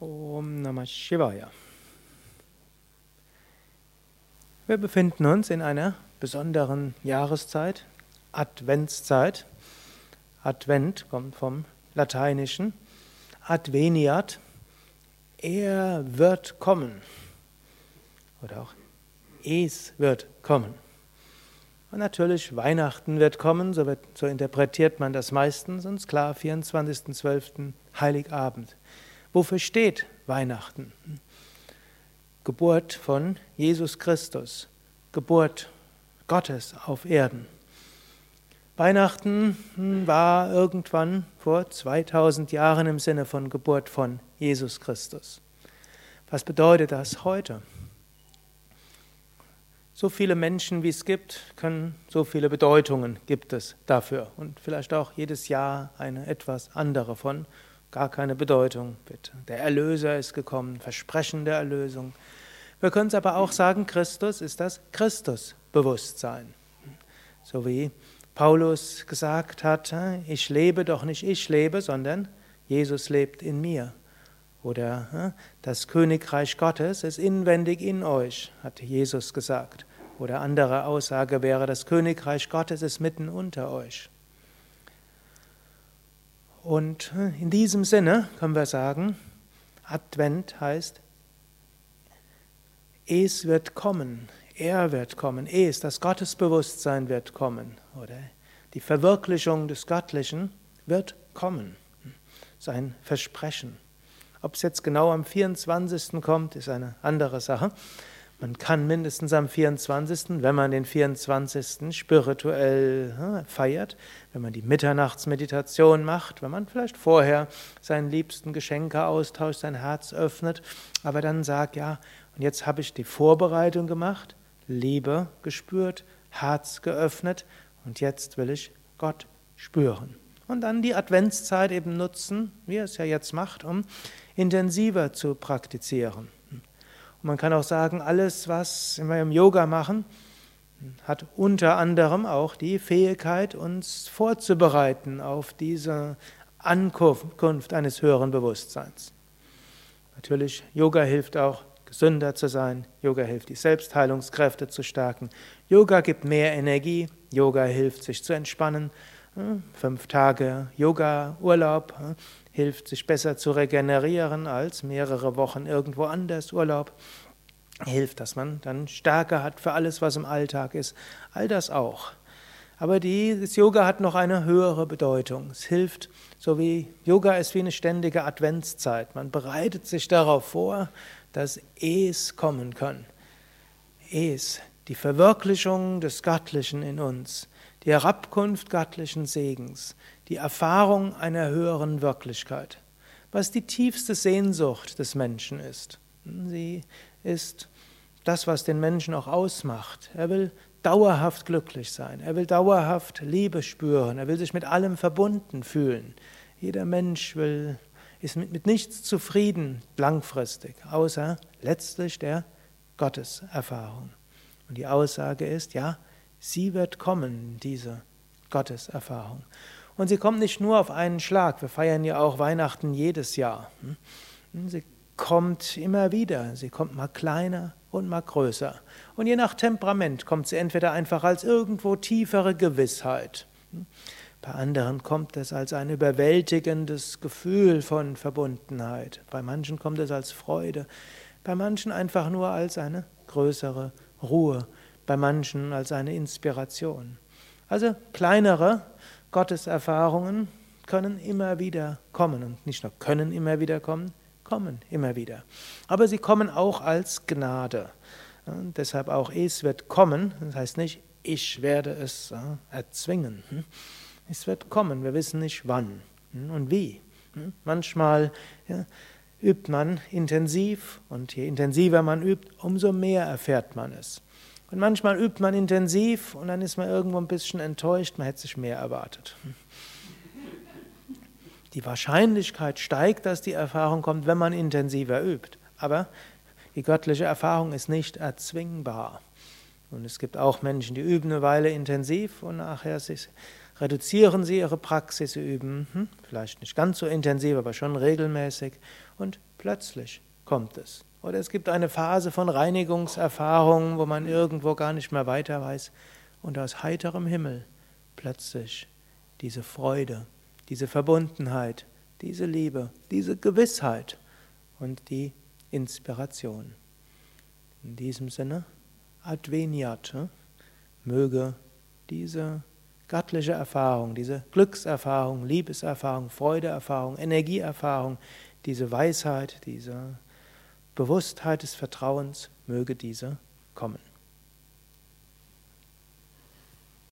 Om Namah Shivaya. Wir befinden uns in einer besonderen Jahreszeit, Adventszeit. Advent kommt vom Lateinischen. Adveniat, er wird kommen. Oder auch es wird kommen. Und natürlich, Weihnachten wird kommen, so, wird, so interpretiert man das meistens, und klar, 24.12. Heiligabend. Wofür steht Weihnachten? Geburt von Jesus Christus, Geburt Gottes auf Erden. Weihnachten war irgendwann vor 2000 Jahren im Sinne von Geburt von Jesus Christus. Was bedeutet das heute? So viele Menschen, wie es gibt, können, so viele Bedeutungen gibt es dafür. Und vielleicht auch jedes Jahr eine etwas andere von gar keine Bedeutung. Der Erlöser ist gekommen, Versprechen der Erlösung. Wir können es aber auch sagen, Christus ist das Christusbewusstsein. So wie Paulus gesagt hat, ich lebe doch nicht ich lebe, sondern Jesus lebt in mir. Oder das Königreich Gottes ist inwendig in euch, hat Jesus gesagt. Oder andere Aussage wäre, das Königreich Gottes ist mitten unter euch. Und in diesem Sinne können wir sagen, Advent heißt, es wird kommen, er wird kommen, es, das Gottesbewusstsein wird kommen, oder die Verwirklichung des Göttlichen wird kommen. Sein Versprechen. Ob es jetzt genau am 24. kommt, ist eine andere Sache. Man kann mindestens am 24., wenn man den 24. spirituell feiert, wenn man die Mitternachtsmeditation macht, wenn man vielleicht vorher seinen liebsten Geschenke austauscht, sein Herz öffnet, aber dann sagt, ja, und jetzt habe ich die Vorbereitung gemacht, Liebe gespürt, Herz geöffnet und jetzt will ich Gott spüren. Und dann die Adventszeit eben nutzen, wie er es ja jetzt macht, um intensiver zu praktizieren. Man kann auch sagen, alles, was wir im Yoga machen, hat unter anderem auch die Fähigkeit, uns vorzubereiten auf diese Ankunft eines höheren Bewusstseins. Natürlich, Yoga hilft auch, gesünder zu sein. Yoga hilft, die Selbstheilungskräfte zu stärken. Yoga gibt mehr Energie. Yoga hilft, sich zu entspannen. Fünf Tage Yoga-Urlaub hilft, sich besser zu regenerieren als mehrere Wochen irgendwo anders Urlaub. Hilft, dass man dann Stärke hat für alles, was im Alltag ist. All das auch. Aber die, das Yoga hat noch eine höhere Bedeutung. Es hilft, so wie Yoga ist wie eine ständige Adventszeit. Man bereitet sich darauf vor, dass Es kommen kann. Es, die Verwirklichung des Göttlichen in uns die Herabkunft göttlichen Segens, die Erfahrung einer höheren Wirklichkeit, was die tiefste Sehnsucht des Menschen ist. Sie ist das, was den Menschen auch ausmacht. Er will dauerhaft glücklich sein, er will dauerhaft Liebe spüren, er will sich mit allem verbunden fühlen. Jeder Mensch will, ist mit, mit nichts zufrieden langfristig, außer letztlich der Gotteserfahrung. Und die Aussage ist, ja, Sie wird kommen, diese Gotteserfahrung. Und sie kommt nicht nur auf einen Schlag. Wir feiern ja auch Weihnachten jedes Jahr. Hm? Sie kommt immer wieder. Sie kommt mal kleiner und mal größer. Und je nach Temperament kommt sie entweder einfach als irgendwo tiefere Gewissheit. Hm? Bei anderen kommt es als ein überwältigendes Gefühl von Verbundenheit. Bei manchen kommt es als Freude. Bei manchen einfach nur als eine größere Ruhe bei manchen als eine Inspiration. Also kleinere Gotteserfahrungen können immer wieder kommen und nicht nur können immer wieder kommen, kommen immer wieder. Aber sie kommen auch als Gnade. Und deshalb auch es wird kommen, das heißt nicht, ich werde es erzwingen. Hm? Es wird kommen, wir wissen nicht wann hm, und wie. Hm? Manchmal ja, übt man intensiv und je intensiver man übt, umso mehr erfährt man es. Und manchmal übt man intensiv und dann ist man irgendwo ein bisschen enttäuscht, man hätte sich mehr erwartet. Die Wahrscheinlichkeit steigt, dass die Erfahrung kommt, wenn man intensiver übt. Aber die göttliche Erfahrung ist nicht erzwingbar. Und es gibt auch Menschen, die üben eine Weile intensiv und nachher reduzieren sie ihre Praxis, sie üben hm, vielleicht nicht ganz so intensiv, aber schon regelmäßig und Plötzlich kommt es. Oder es gibt eine Phase von Reinigungserfahrungen, wo man irgendwo gar nicht mehr weiter weiß. Und aus heiterem Himmel plötzlich diese Freude, diese Verbundenheit, diese Liebe, diese Gewissheit und die Inspiration. In diesem Sinne, Adveniat, möge diese göttliche Erfahrung, diese Glückserfahrung, Liebeserfahrung, Freudeerfahrung, Energieerfahrung, diese Weisheit, diese Bewusstheit des Vertrauens, möge diese kommen.